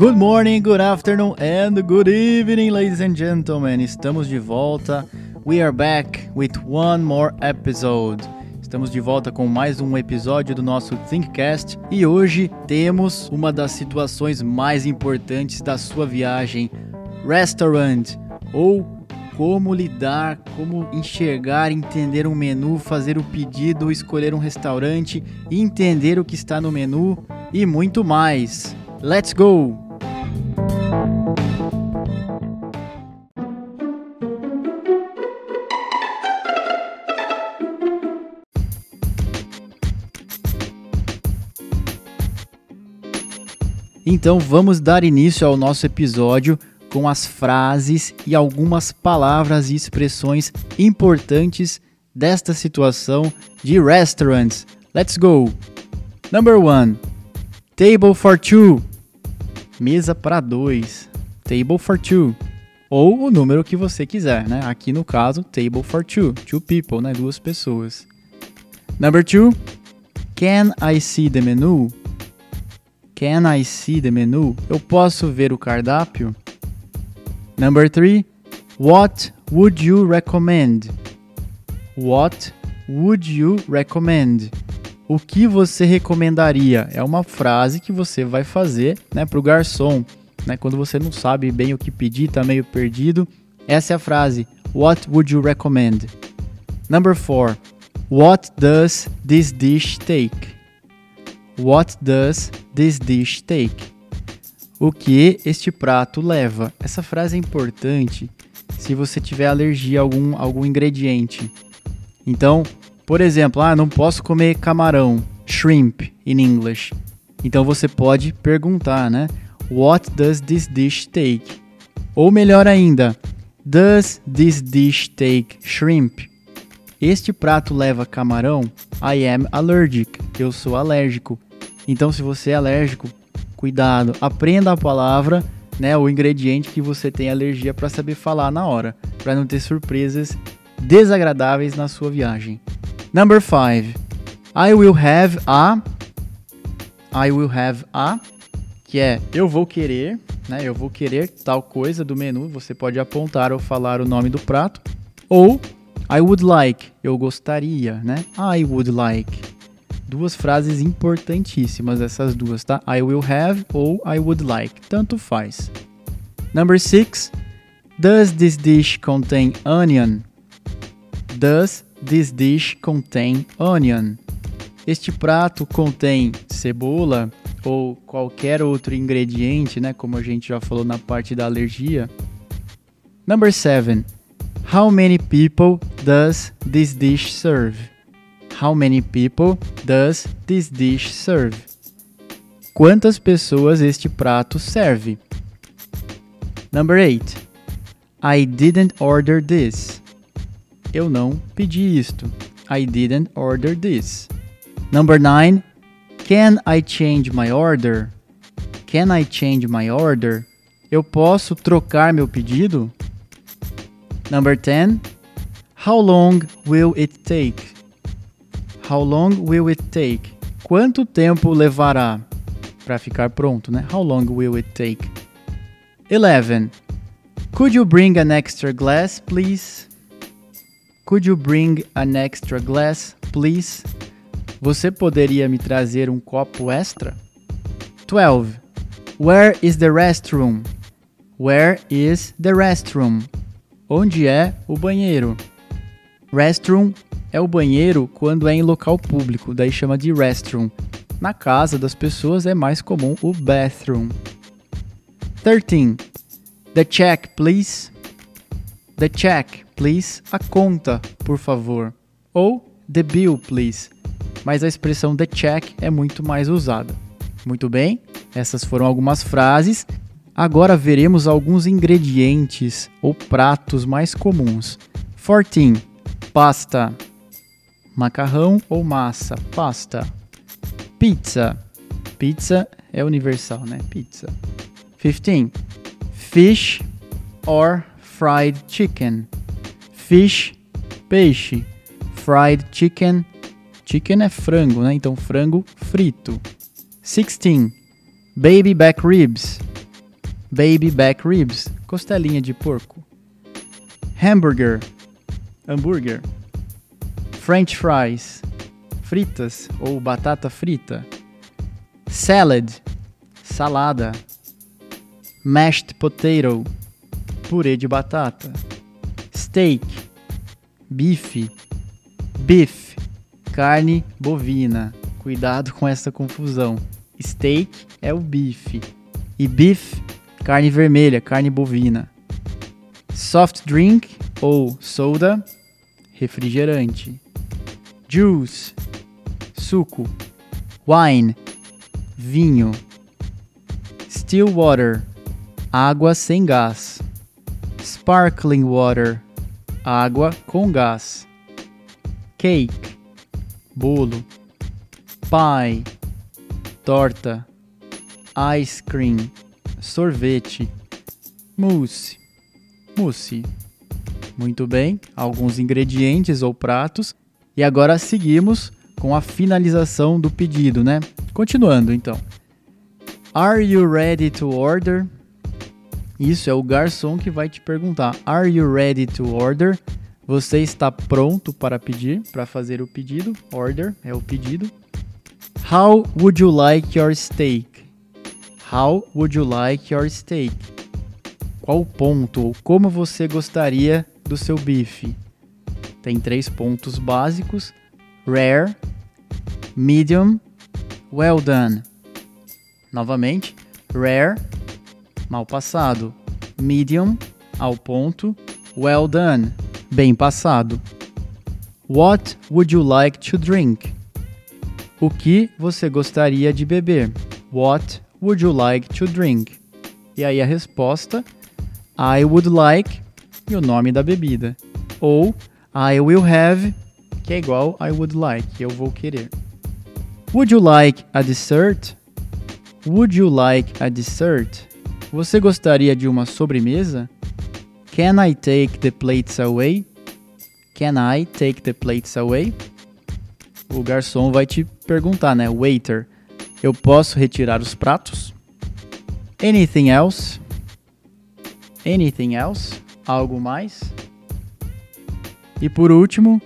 Good morning, good afternoon and good evening, ladies and gentlemen. Estamos de volta. We are back with one more episode. Estamos de volta com mais um episódio do nosso Thinkcast e hoje temos uma das situações mais importantes da sua viagem: restaurant ou como lidar, como enxergar, entender um menu, fazer o pedido, escolher um restaurante, entender o que está no menu e muito mais. Let's go! Então vamos dar início ao nosso episódio com as frases e algumas palavras e expressões importantes desta situação de restaurants. Let's go! Number one, table for two, mesa para dois, table for two, ou o número que você quiser, né? Aqui no caso, table for two, two people, né? Duas pessoas. Number two, can I see the menu? Can I see the menu? Eu posso ver o cardápio? Number three, what would you recommend? What would you recommend? O que você recomendaria? É uma frase que você vai fazer né, para o garçom. Né, quando você não sabe bem o que pedir, está meio perdido. Essa é a frase. What would you recommend? Number four. What does this dish take? What does this dish take? O que este prato leva? Essa frase é importante se você tiver alergia a algum, algum ingrediente. Então, por exemplo, ah, não posso comer camarão, shrimp in English. Então você pode perguntar, né? What does this dish take? Ou melhor ainda, Does this dish take shrimp? Este prato leva camarão? I am allergic. Eu sou alérgico. Então, se você é alérgico, cuidado, aprenda a palavra, né, o ingrediente que você tem alergia para saber falar na hora, para não ter surpresas desagradáveis na sua viagem. Number 5. I will have a I will have a que é eu vou querer, né? Eu vou querer tal coisa do menu, você pode apontar ou falar o nome do prato, ou I would like, eu gostaria, né? I would like duas frases importantíssimas, essas duas, tá? I will have ou I would like, tanto faz. Number six, does this dish contain onion? Does this dish contain onion? Este prato contém cebola ou qualquer outro ingrediente, né? Como a gente já falou na parte da alergia. Number seven, how many people does this dish serve? How many people does this dish serve? Quantas pessoas este prato serve? Number 8. I didn't order this. Eu não pedi isto. I didn't order this. Number 9. Can I change my order? Can I change my order? Eu posso trocar meu pedido? Number 10. How long will it take? How long will it take? Quanto tempo levará para ficar pronto, né? How long will it take? 11. Could you bring an extra glass, please? Could you bring an extra glass, please? Você poderia me trazer um copo extra? 12. Where is the restroom? Where is the restroom? Onde é o banheiro? Restroom é o banheiro quando é em local público, daí chama de restroom. Na casa das pessoas é mais comum o bathroom. 13. The check, please. The check, please. A conta, por favor. Ou the bill, please. Mas a expressão the check é muito mais usada. Muito bem, essas foram algumas frases. Agora veremos alguns ingredientes ou pratos mais comuns. 14. Pasta macarrão ou massa, pasta. Pizza. Pizza é universal, né? Pizza. 15. Fish or fried chicken. Fish, peixe. Fried chicken. Chicken é frango, né? Então frango frito. 16. Baby back ribs. baby back ribs, costelinha de porco. Hamburger, hambúrguer. French fries, fritas ou batata frita. Salad, salada. Mashed potato, purê de batata. Steak, bife. Beef, carne bovina. Cuidado com essa confusão. Steak é o bife. E beef, carne vermelha, carne bovina. Soft drink ou soda, refrigerante. Juice, suco. Wine, vinho. Still water, água sem gás. Sparkling water, água com gás. Cake, bolo. Pie, torta. Ice cream, sorvete. Mousse, mousse. Muito bem, alguns ingredientes ou pratos. E agora seguimos com a finalização do pedido, né? Continuando então. Are you ready to order? Isso é o garçom que vai te perguntar. Are you ready to order? Você está pronto para pedir, para fazer o pedido? Order é o pedido. How would you like your steak? How would you like your steak? Qual ponto ou como você gostaria do seu bife? Tem três pontos básicos: rare, medium, well done. Novamente, rare, mal passado, medium, ao ponto, well done, bem passado. What would you like to drink? O que você gostaria de beber? What would you like to drink? E aí a resposta: I would like e o nome da bebida. Ou I will have, que é igual I would like, eu vou querer. Would you like a dessert? Would you like a dessert? Você gostaria de uma sobremesa? Can I take the plates away? Can I take the plates away? O garçom vai te perguntar, né? Waiter, eu posso retirar os pratos? Anything else? Anything else? Algo mais? E por último,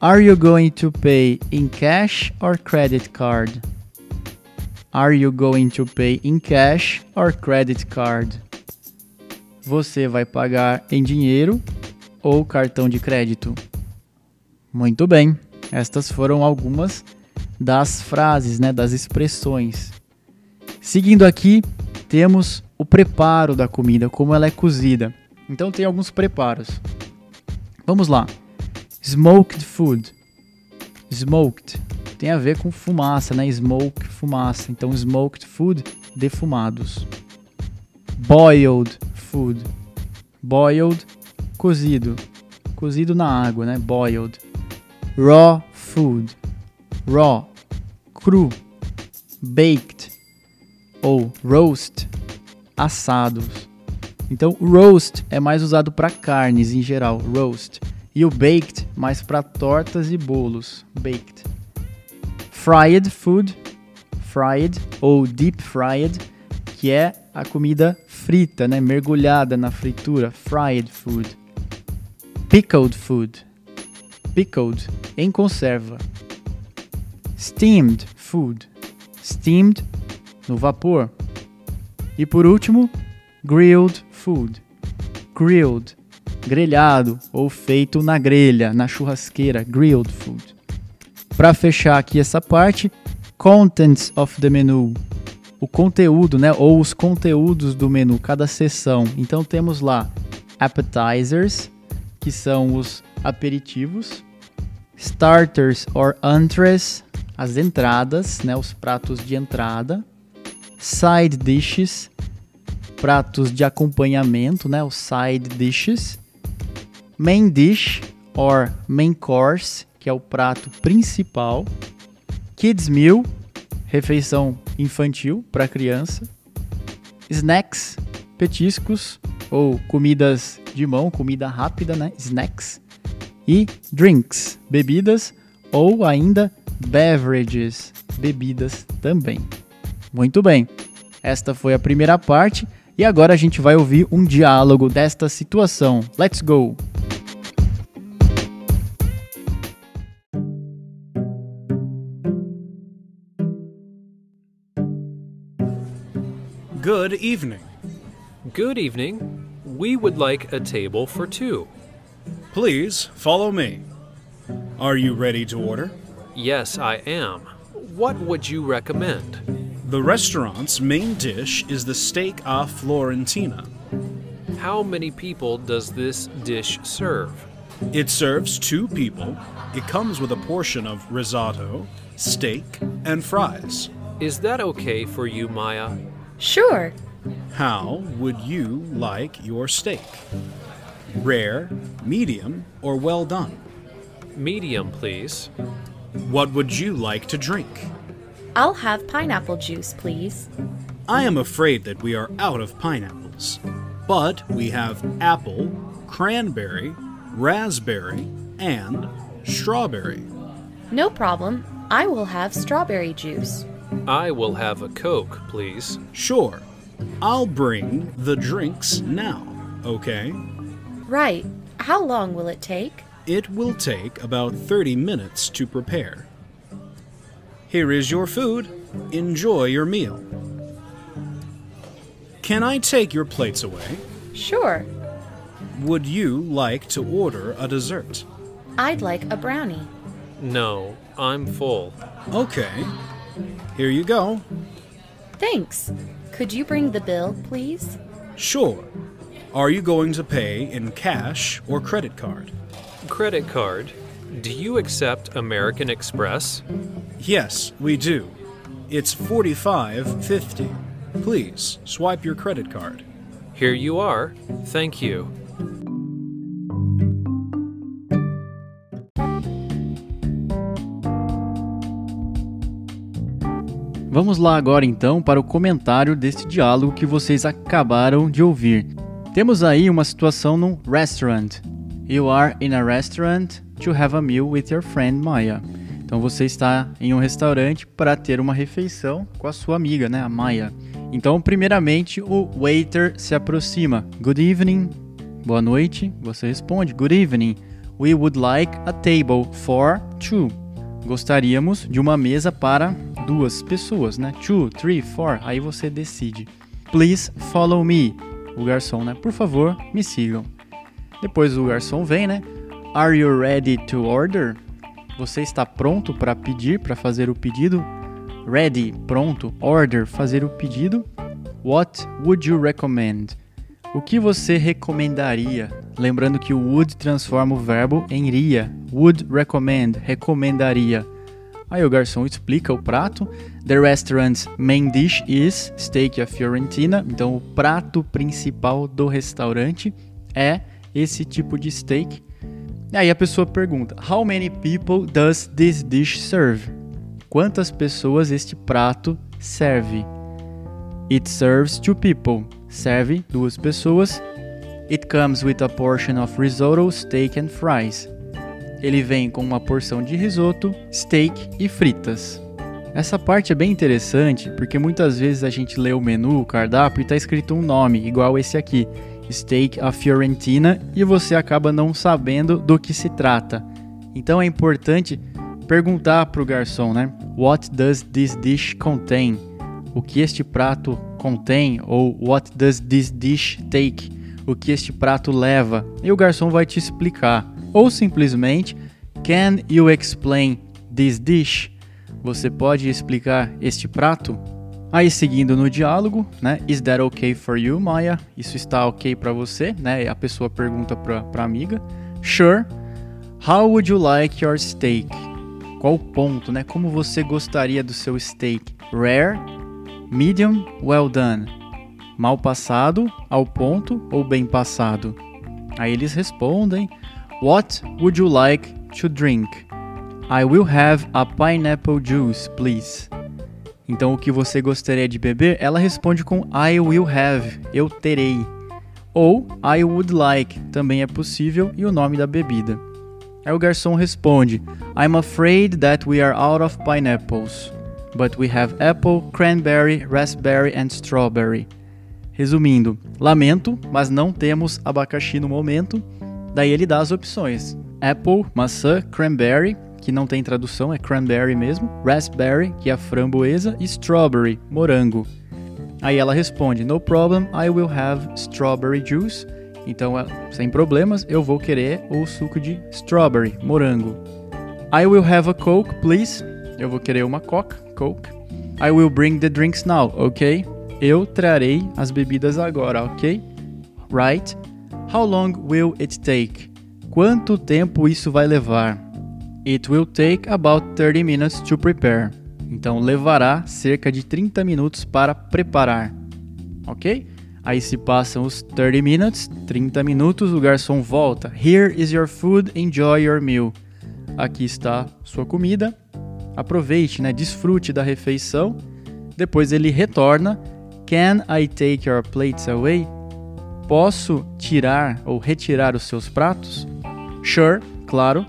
Are you going to pay in cash or credit card? Are you going to pay in cash or credit card? Você vai pagar em dinheiro ou cartão de crédito? Muito bem, estas foram algumas das frases, né, das expressões. Seguindo aqui, temos o preparo da comida, como ela é cozida. Então tem alguns preparos. Vamos lá. Smoked food. Smoked tem a ver com fumaça, né? Smoke, fumaça. Então smoked food, defumados. Boiled food. Boiled, cozido. Cozido na água, né? Boiled. Raw food. Raw, cru. Baked ou roast, assados. Então, roast é mais usado para carnes em geral, roast. E o baked mais para tortas e bolos, baked. Fried food, fried ou deep fried, que é a comida frita, né, mergulhada na fritura, fried food. Pickled food, pickled, em conserva. Steamed food, steamed no vapor. E por último, grilled food. Grilled, grelhado ou feito na grelha, na churrasqueira, grilled food. Para fechar aqui essa parte, contents of the menu. O conteúdo, né, ou os conteúdos do menu, cada seção. Então temos lá appetizers, que são os aperitivos, starters or entrees, as entradas, né, os pratos de entrada, side dishes, pratos de acompanhamento, né, os side dishes, main dish or main course, que é o prato principal, kids meal, refeição infantil para criança, snacks, petiscos ou comidas de mão, comida rápida, né, snacks, e drinks, bebidas ou ainda beverages, bebidas também. Muito bem, esta foi a primeira parte E agora a gente vai ouvir um diálogo desta situação. Let's go! Good evening. Good evening. We would like a table for two. Please follow me. Are you ready to order? Yes, I am. What would you recommend? The restaurant's main dish is the steak a Florentina. How many people does this dish serve? It serves two people. It comes with a portion of risotto, steak, and fries. Is that okay for you, Maya? Sure. How would you like your steak? Rare, medium, or well done? Medium, please. What would you like to drink? I'll have pineapple juice, please. I am afraid that we are out of pineapples, but we have apple, cranberry, raspberry, and strawberry. No problem. I will have strawberry juice. I will have a Coke, please. Sure, I'll bring the drinks now, okay? Right. How long will it take? It will take about 30 minutes to prepare. Here is your food. Enjoy your meal. Can I take your plates away? Sure. Would you like to order a dessert? I'd like a brownie. No, I'm full. Okay. Here you go. Thanks. Could you bring the bill, please? Sure. Are you going to pay in cash or credit card? Credit card. Do you accept American Express? Yes, we do. It's 45.50. Please swipe your credit card. Here you are. Thank you. Vamos lá agora então para o comentário deste diálogo que vocês acabaram de ouvir. Temos aí uma situação num restaurant. You are in a restaurant to have a meal with your friend Maya. Então você está em um restaurante para ter uma refeição com a sua amiga, né, a Maya. Então, primeiramente, o waiter se aproxima. Good evening. Boa noite. Você responde. Good evening. We would like a table for two. Gostaríamos de uma mesa para duas pessoas, né? Two, three, four. Aí você decide. Please follow me. O garçom, né? Por favor, me sigam. Depois o garçom vem, né? Are you ready to order? Você está pronto para pedir, para fazer o pedido? Ready, pronto. Order, fazer o pedido. What would you recommend? O que você recomendaria? Lembrando que o would transforma o verbo em iria. Would recommend, recomendaria. Aí o garçom explica o prato. The restaurant's main dish is steak a Fiorentina. Então o prato principal do restaurante é esse tipo de steak. E aí a pessoa pergunta: How many people does this dish serve? Quantas pessoas este prato serve? It serves two people. Serve duas pessoas. It comes with a portion of risotto, steak and fries. Ele vem com uma porção de risoto, steak e fritas. Essa parte é bem interessante porque muitas vezes a gente lê o menu, o cardápio e está escrito um nome, igual esse aqui, Steak a Fiorentina, e você acaba não sabendo do que se trata. Então é importante perguntar para o garçom, né? What does this dish contain? O que este prato contém? Ou what does this dish take? O que este prato leva? E o garçom vai te explicar. Ou simplesmente, can you explain this dish? Você pode explicar este prato? Aí seguindo no diálogo, né? Is that okay for you, Maya? Isso está ok para você, né? A pessoa pergunta para a amiga. Sure. How would you like your steak? Qual ponto, né? Como você gostaria do seu steak? Rare, medium, well done. Mal passado, ao ponto ou bem passado? Aí eles respondem: What would you like to drink? I will have a pineapple juice, please. Então, o que você gostaria de beber? Ela responde com I will have, eu terei. Ou I would like, também é possível, e o nome da bebida. Aí o garçom responde: I'm afraid that we are out of pineapples, but we have apple, cranberry, raspberry and strawberry. Resumindo, lamento, mas não temos abacaxi no momento. Daí ele dá as opções: apple, maçã, cranberry, que não tem tradução, é cranberry mesmo, raspberry, que é a framboesa, e strawberry, morango. Aí ela responde: No problem, I will have strawberry juice. Então, sem problemas, eu vou querer o suco de strawberry, morango. I will have a coke, please. Eu vou querer uma coca, coke. I will bring the drinks now, ok? Eu trarei as bebidas agora, ok? Right? How long will it take? Quanto tempo isso vai levar? It will take about 30 minutes to prepare. Então levará cerca de 30 minutos para preparar. OK? Aí se passam os 30 minutes, 30 minutos, o garçom volta. Here is your food, enjoy your meal. Aqui está sua comida. Aproveite, né? Desfrute da refeição. Depois ele retorna Can I take your plates away? Posso tirar ou retirar os seus pratos? Sure, claro.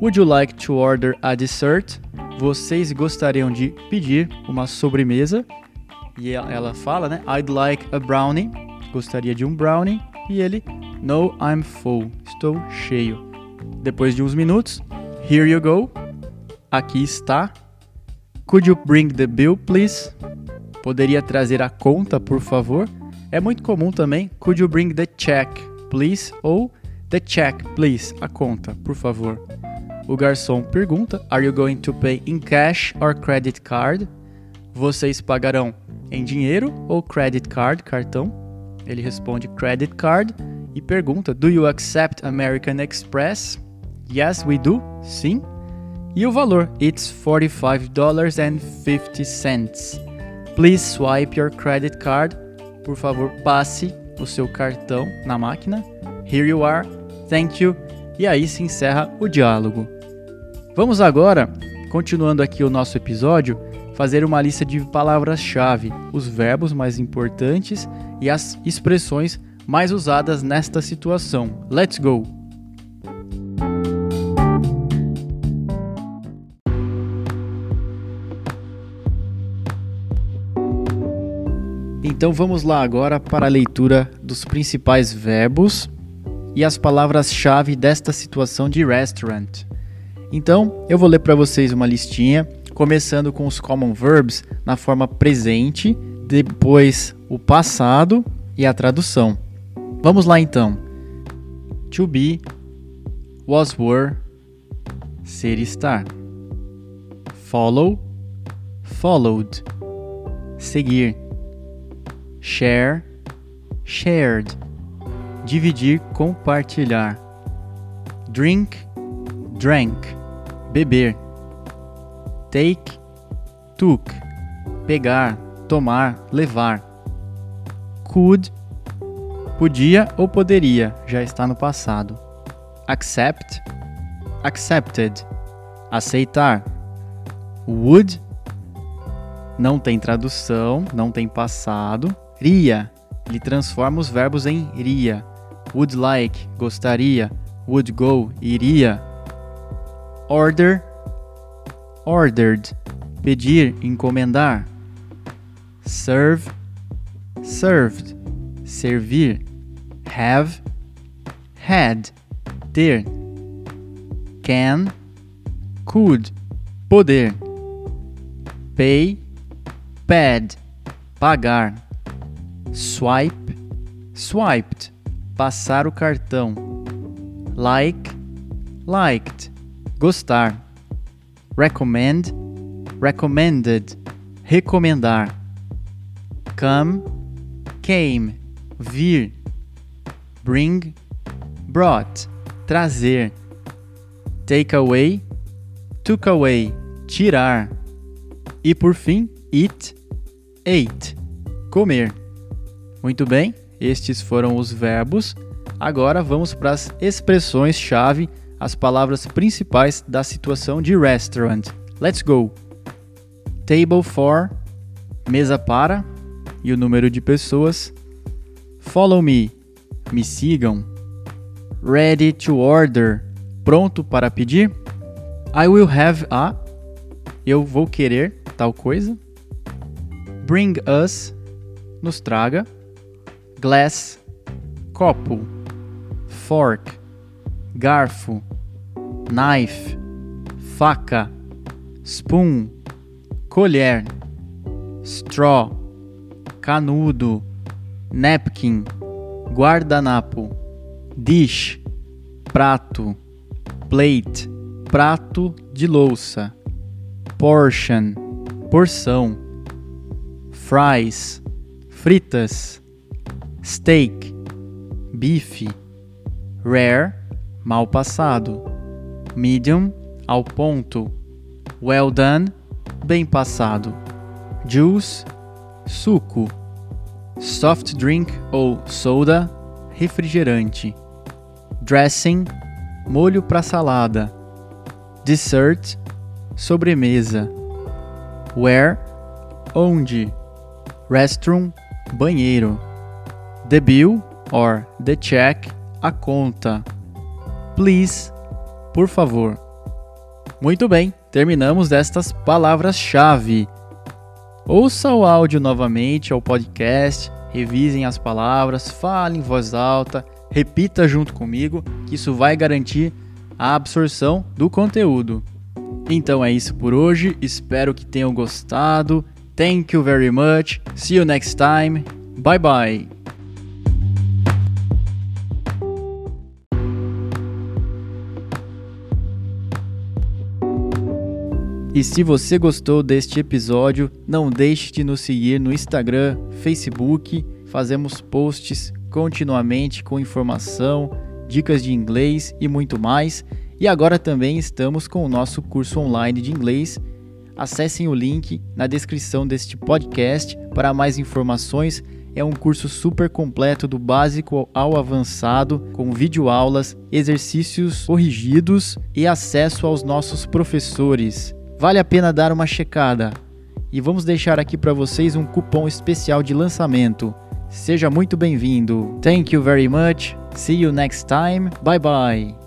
Would you like to order a dessert? Vocês gostariam de pedir uma sobremesa? E ela fala, né? I'd like a brownie. Gostaria de um brownie. E ele, No, I'm full. Estou cheio. Depois de uns minutos, Here you go. Aqui está. Could you bring the bill, please? Poderia trazer a conta, por favor? É muito comum também. Could you bring the check, please? Ou the check, please. A conta, por favor. O garçom pergunta: Are you going to pay in cash or credit card? Vocês pagarão em dinheiro ou credit card, cartão? Ele responde credit card e pergunta: Do you accept American Express? Yes, we do. Sim. E o valor? It's $45.50. Please swipe your credit card. Por favor, passe o seu cartão na máquina. Here you are. Thank you. E aí se encerra o diálogo. Vamos agora, continuando aqui o nosso episódio, fazer uma lista de palavras-chave, os verbos mais importantes e as expressões mais usadas nesta situação. Let's go! Então vamos lá agora para a leitura dos principais verbos e as palavras-chave desta situação de restaurant. Então, eu vou ler para vocês uma listinha, começando com os common verbs na forma presente, depois o passado e a tradução. Vamos lá então. To be, was were, ser estar. Follow, followed, seguir share, shared, dividir, compartilhar, drink, drank, beber, take, took, pegar, tomar, levar, could, podia ou poderia, já está no passado, accept, accepted, aceitar, would, não tem tradução, não tem passado, Ria. Ele transforma os verbos em iria. Would like, gostaria. Would go, iria. Order, ordered. Pedir, encomendar. Serve, served. Servir. Have, had. Ter. Can, could. Poder. Pay, paid. Pagar swipe, swiped, passar o cartão. Like, liked, gostar. Recommend, recommended, recomendar. Come, came, vir. Bring, brought, trazer. Take away, took away, tirar. E por fim, eat, ate, comer. Muito bem, estes foram os verbos. Agora vamos para as expressões-chave, as palavras principais da situação de restaurant. Let's go! Table for, mesa para, e o número de pessoas. Follow me, me sigam. Ready to order, pronto para pedir. I will have a, eu vou querer tal coisa. Bring us, nos traga. glass, copo, fork, garfo, knife, faca, spoon, colher, straw, canudo, napkin, guardanapo, dish, prato, plate, prato de louça, portion, porção, fries, fritas, steak, bife, rare, mal passado, medium, ao ponto, well done, bem passado, juice, suco, soft drink ou soda, refrigerante, dressing, molho para salada, dessert, sobremesa, where, onde, restroom, banheiro, the bill or the check, a conta, please, por favor. Muito bem, terminamos destas palavras-chave. Ouça o áudio novamente ao podcast, revisem as palavras, fale em voz alta, repita junto comigo, que isso vai garantir a absorção do conteúdo. Então é isso por hoje, espero que tenham gostado. Thank you very much. See you next time. Bye bye. E se você gostou deste episódio, não deixe de nos seguir no Instagram, Facebook. Fazemos posts continuamente com informação, dicas de inglês e muito mais. E agora também estamos com o nosso curso online de inglês. Acessem o link na descrição deste podcast para mais informações. É um curso super completo do básico ao avançado, com videoaulas, exercícios corrigidos e acesso aos nossos professores. Vale a pena dar uma checada. E vamos deixar aqui para vocês um cupom especial de lançamento. Seja muito bem-vindo. Thank you very much. See you next time. Bye bye.